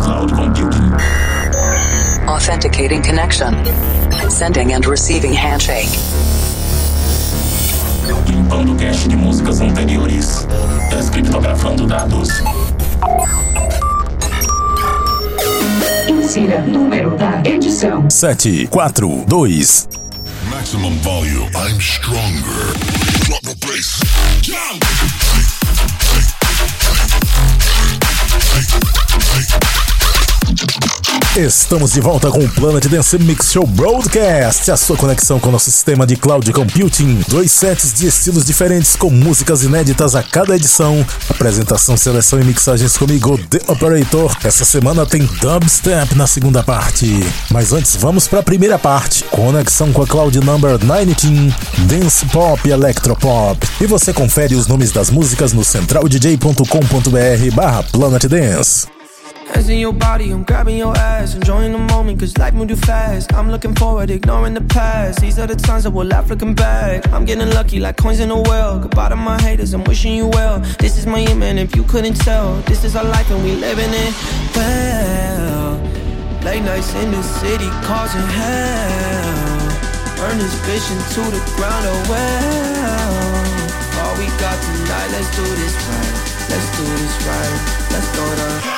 cloud computing. Authenticating connection. Sending and receiving handshake. Limpando cache de músicas anteriores. Descriptografando dados. Insira número da edição: 7, 4, 2. Maximum volume. I'm stronger. Drop the bass. Jump. Estamos de volta com o Planet Dance Mix Show Broadcast, a sua conexão com o nosso sistema de cloud computing. Dois sets de estilos diferentes com músicas inéditas a cada edição. Apresentação, seleção e mixagens comigo, The Operator. Essa semana tem dubstep na segunda parte. Mas antes, vamos para a primeira parte. Conexão com a Cloud Number 19, Dance Pop e Electropop. E você confere os nomes das músicas no centraldj.com.br barra Planet Dance. Hands in your body, I'm grabbing your ass, enjoying the moment, cause life moved too fast. I'm looking forward, ignoring the past. These are the times that will laugh looking back. I'm getting lucky like coins in a well. Goodbye to my haters, I'm wishing you well. This is my aim, and if you couldn't tell, this is our life and we living it well. Late nights in the city causing hell. Burn this vision to the ground, oh well. All we got tonight, let's do this right. Let's do this right. Let's go to.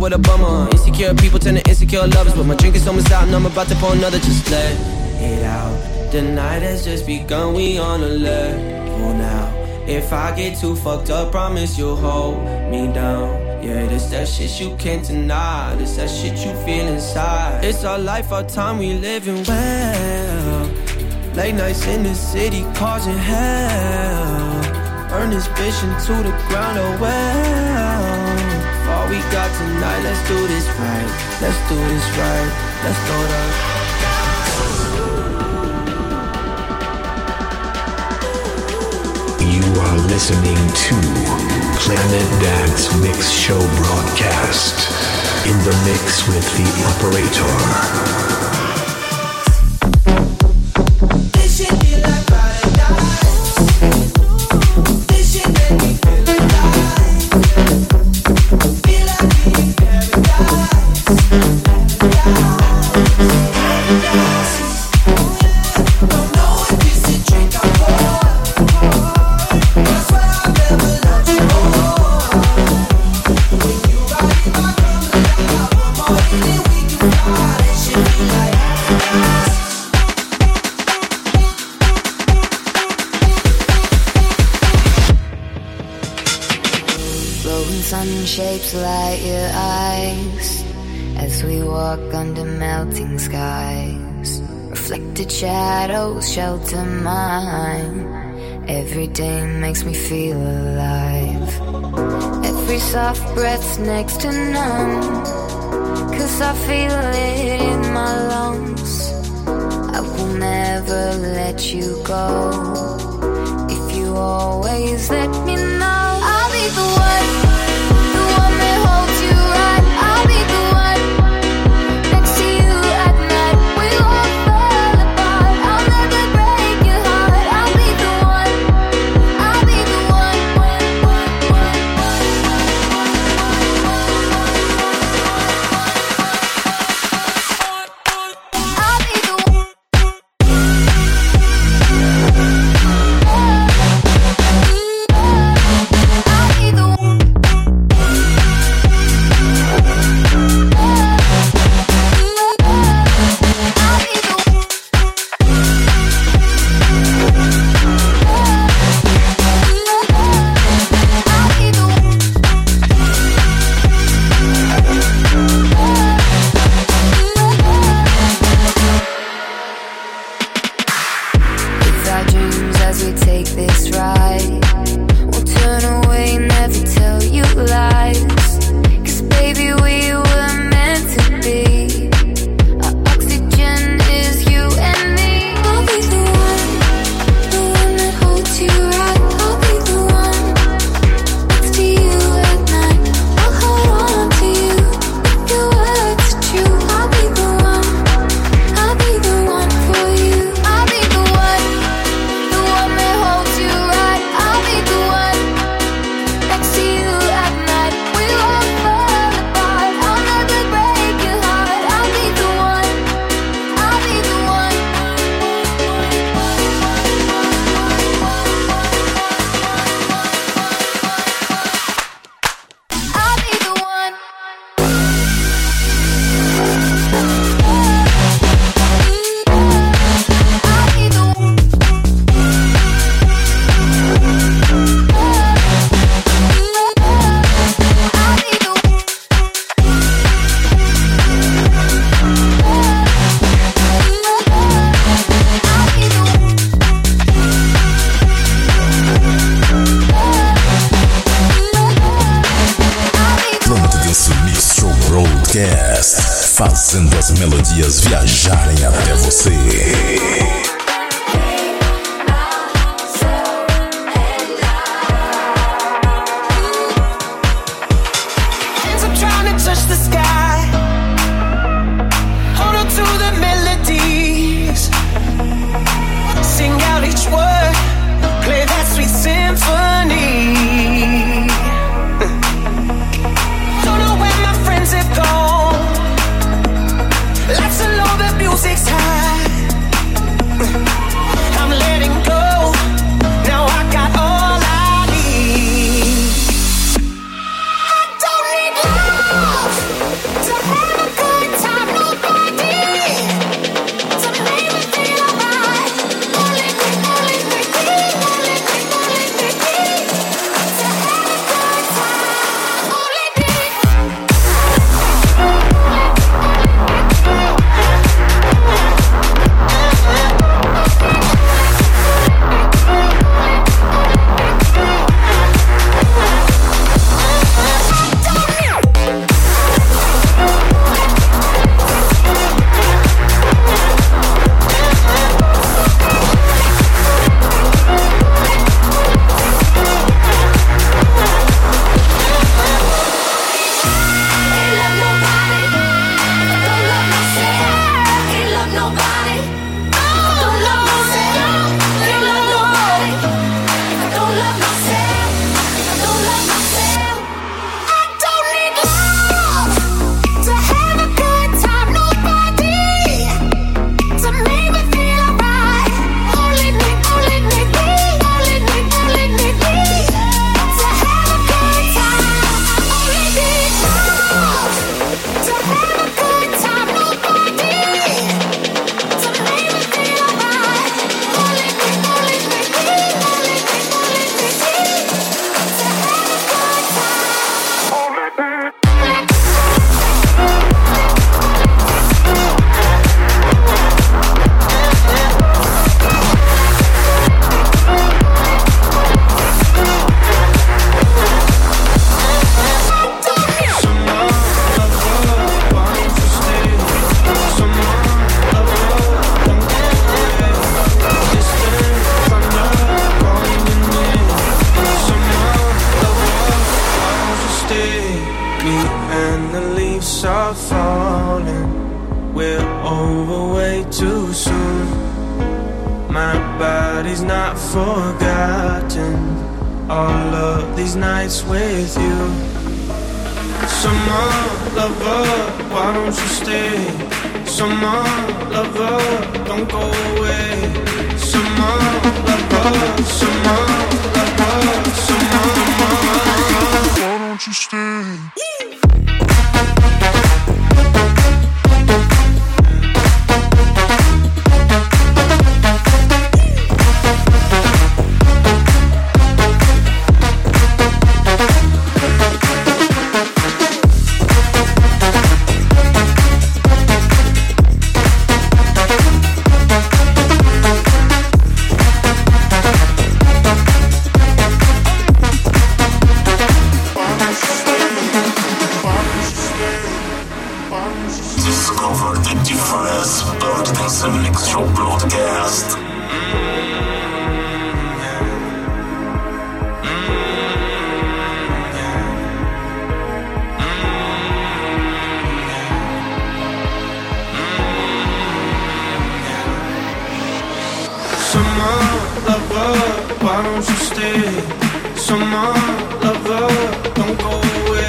what a bummer. Insecure people turn to insecure lovers, but my drink is almost out and I'm about to pour another. Just let it out. The night has just begun, we on a level now. If I get too fucked up, promise you'll hold me down. Yeah, this that shit you can't deny. This that shit you feel inside. It's our life, our time, we living well. Late nights in the city causing hell. Burn this bitch into the ground, oh well. We got tonight, let's do this right. Let's do this right. Let's go to. You are listening to Planet Dance Mix Show broadcast in the mix with the operator. Shapes light your eyes as we walk under melting skies. Reflected shadows shelter mine. Every day makes me feel alive. Every soft breath's next to none. I feel it in my lungs. I will never let you go. If you always let me know, I'll be the one, Summer lover, why don't you stay? Summer lover, don't go away.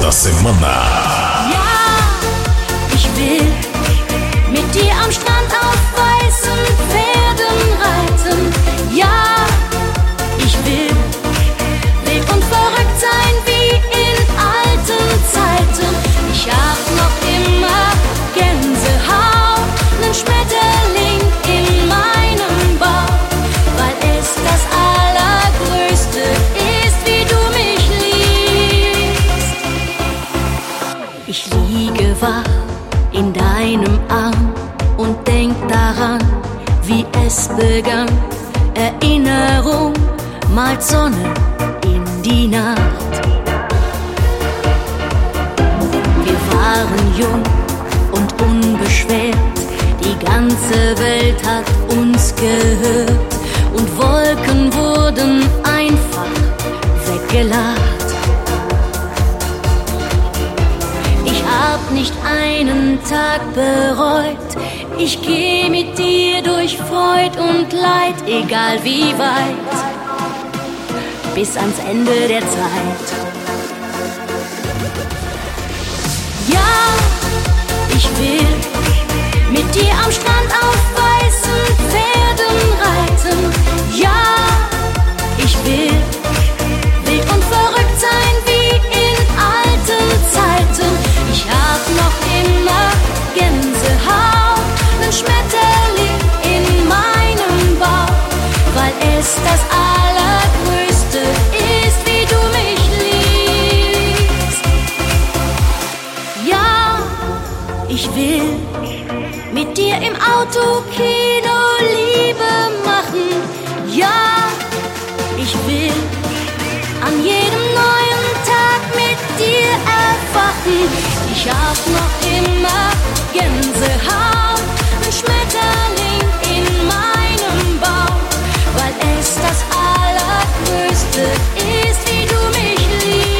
da semana. Ja, ich will mit dir am Strand auf weißen Pferden reiten. Ja, ich will wild und verrückt sein wie in alten Zeiten. Ich hab noch es begann. Erinnerung malt Sonne in die Nacht. Wir waren jung und unbeschwert. Die ganze Welt hat uns gehört. Und Wolken wurden einfach weggelacht. Ich hab nicht einen Tag bereut ich geh mit dir durch Freud und Leid, egal wie weit, bis ans Ende der Zeit. Ja, ich will mit dir am Strand auf weißen Pferden reiten. Ja, ich will Ich will mit dir im Auto Kino Liebe machen. Ja, ich will an jedem neuen Tag mit dir erwachen. Ich hab noch immer Gänsehaut, ein Schmetterling in meinem Bauch, weil es das Allergrößte ist, wie du mich liebst.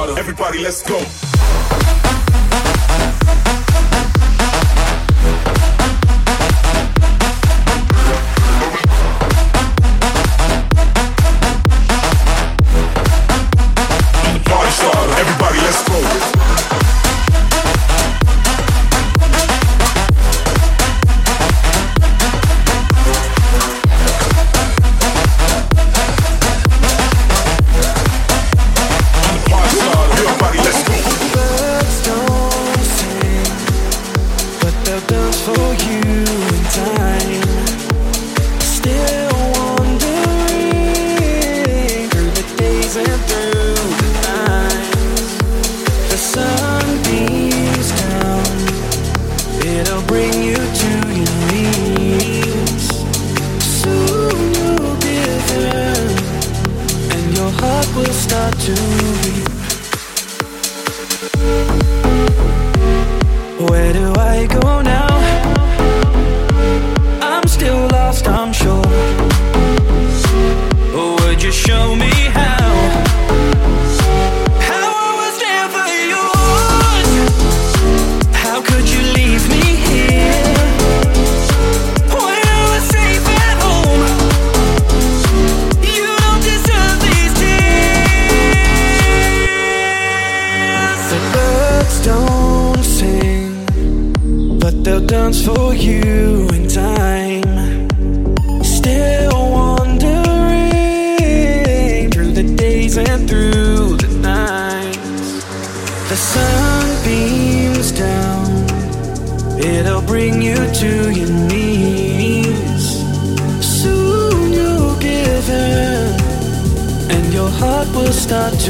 harder. Everybody, let's go.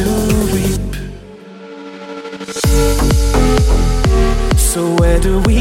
to. So where do we?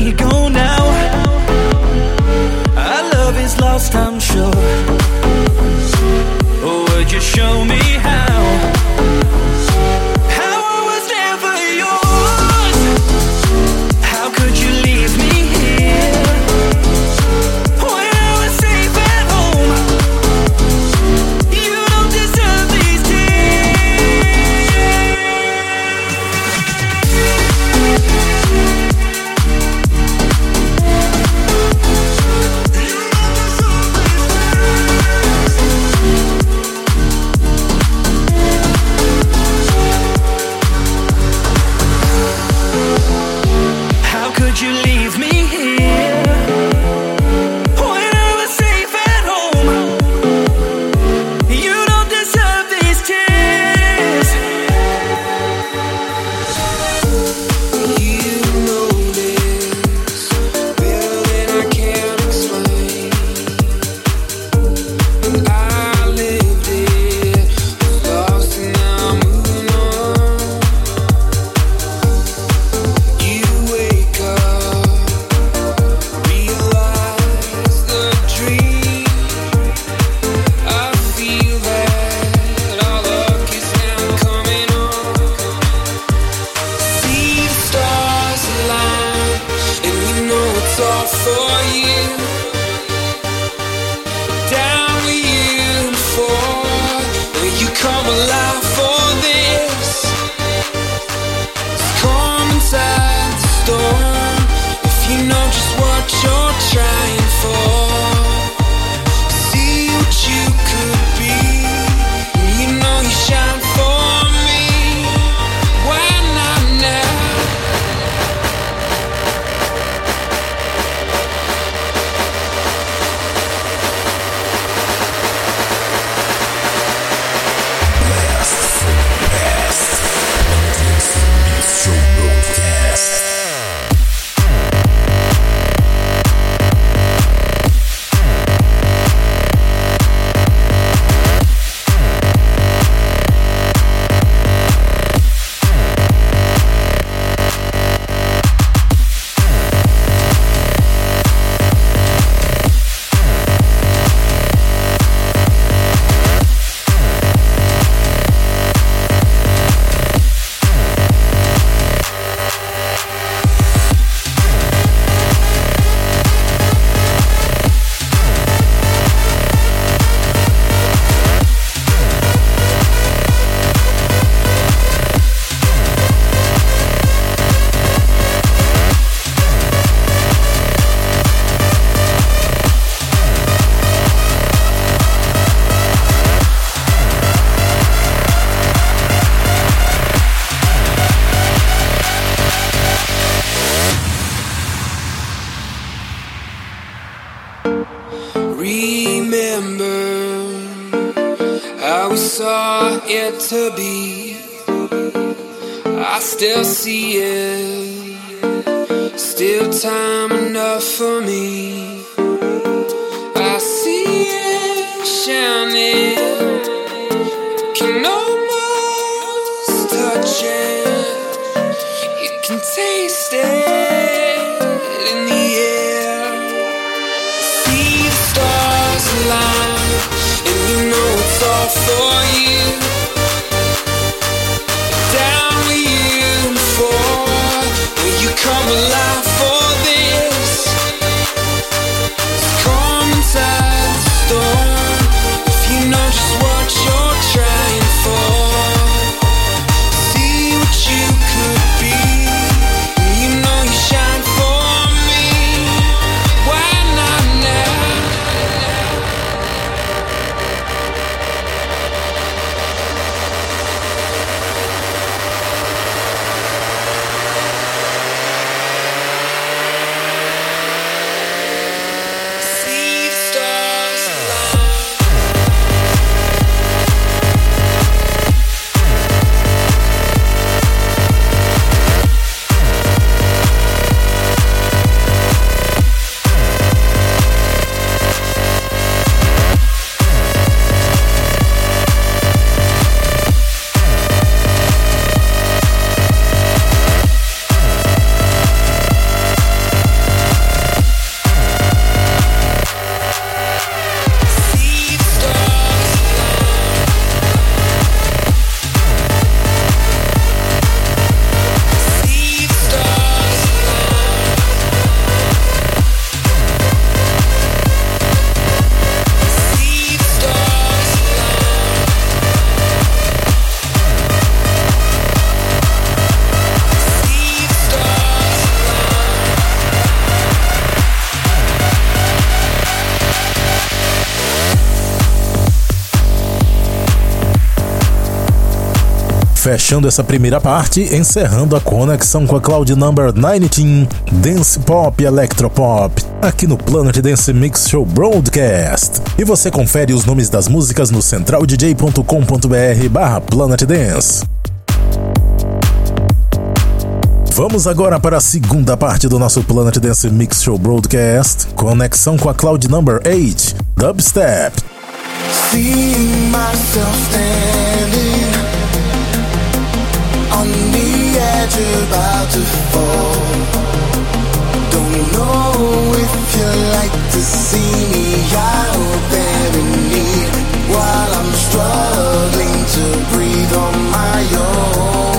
Fechando essa primeira parte, encerrando a conexão com a Cloud Number 19, Dance Pop e Electropop, aqui no Planet Dance Mix Show Broadcast. E você confere os nomes das músicas no centraldj.com.br barra Planet Dance. Vamos agora para a segunda parte do nosso Planet Dance Mix Show Broadcast, conexão com a Cloud Number 8, Dubstep. Seeing myself standing on the edge about to fall. Don't know if you like to see me out there in need while I'm struggling to breathe on my own.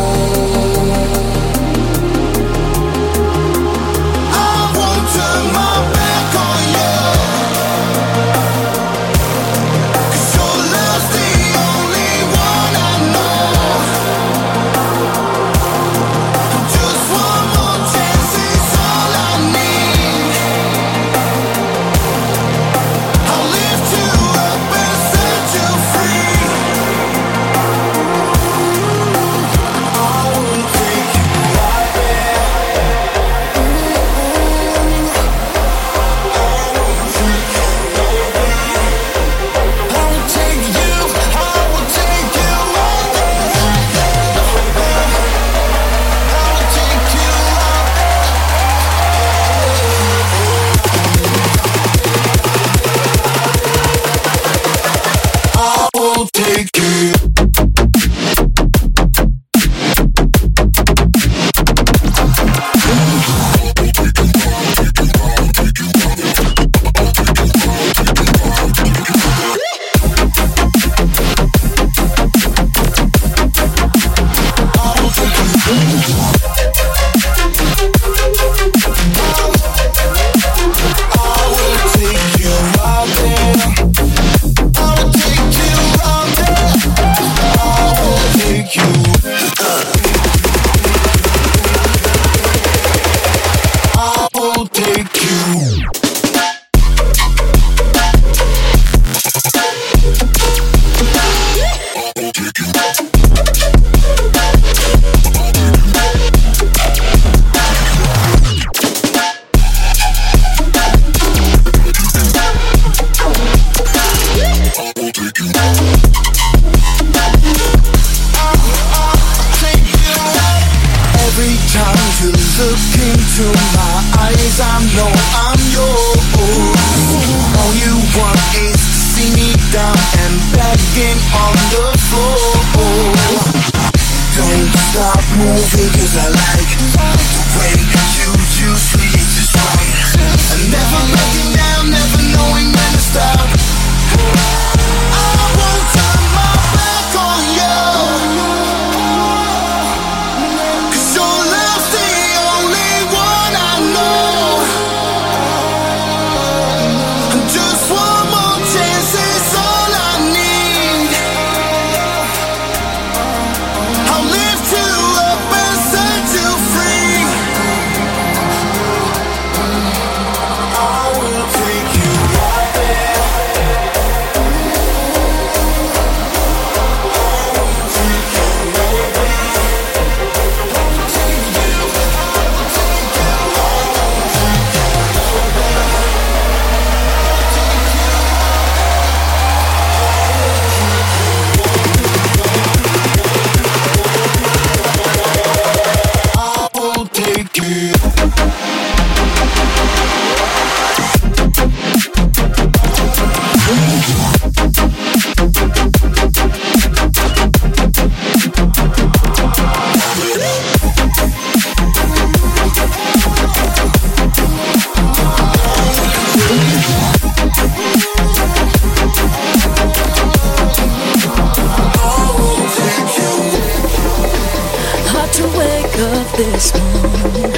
this morning.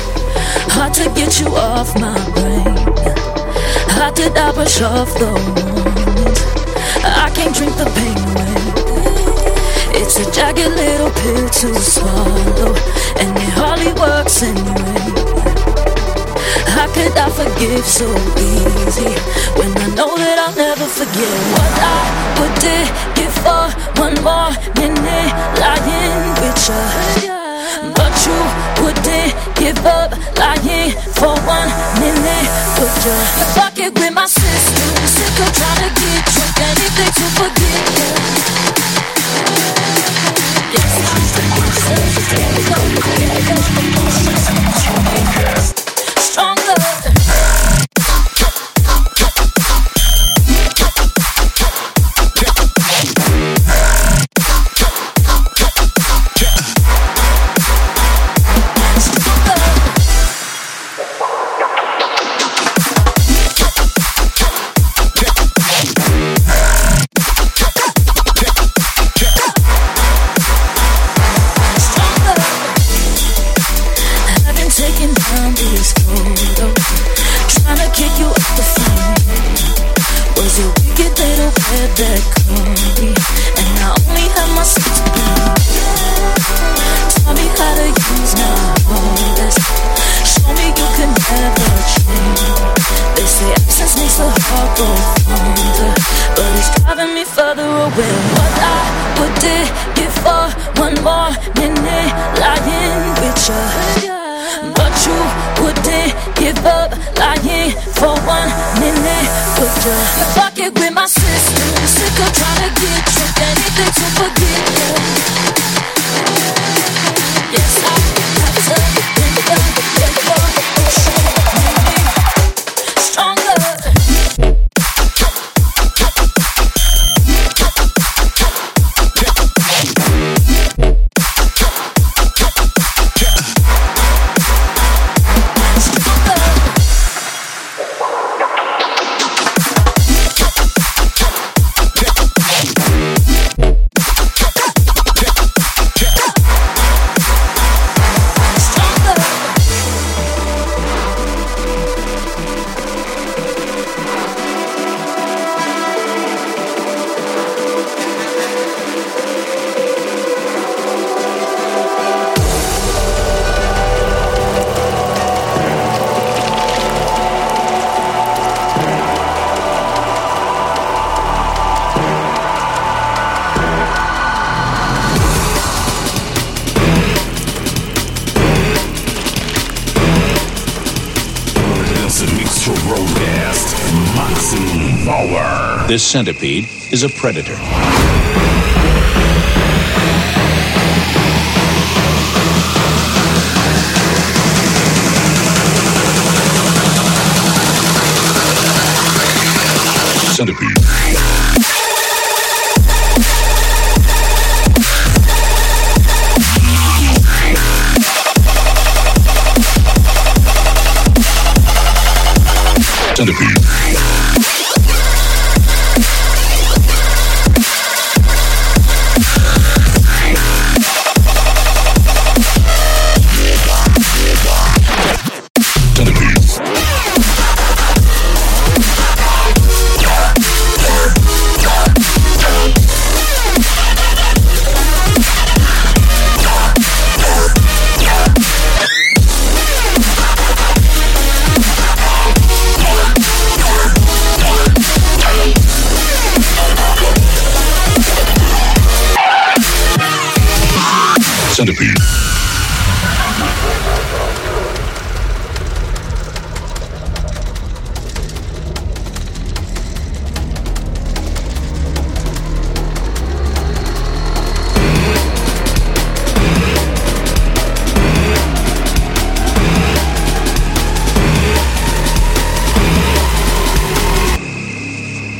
Hard to get you off my brain. How did I brush off the warnings? I can't drink the pain away. It's a jagged little pill to swallow, and it hardly works anyway. How could I forgive so easy when I know that I'll never forget what I would give for one more minute lying with you? But you couldn't give up lying for one minute. Put your bucket with my sister. Sick of trying to get you anything to forgive. you. Yes, I'm centipede is a predator. Centipede. Centipede. Centipede.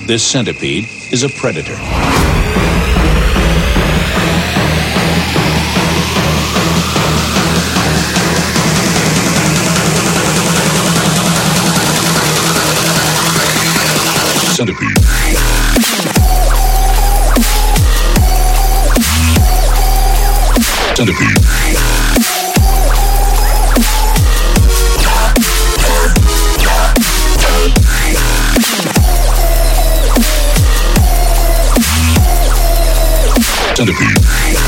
This centipede is a predator. Centipede. Centipede. centipede.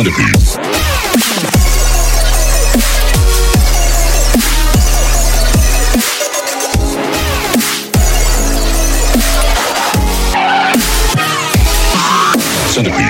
Centipede. Centipede.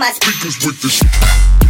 My. Speakers with the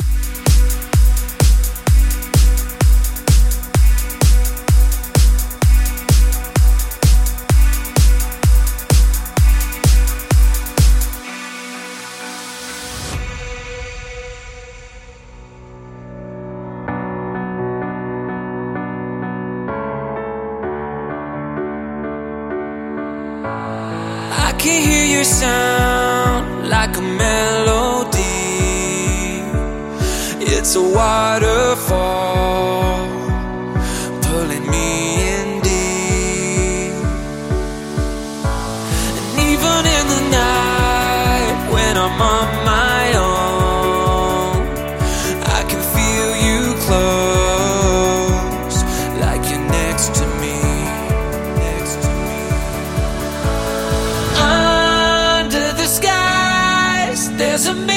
Skies,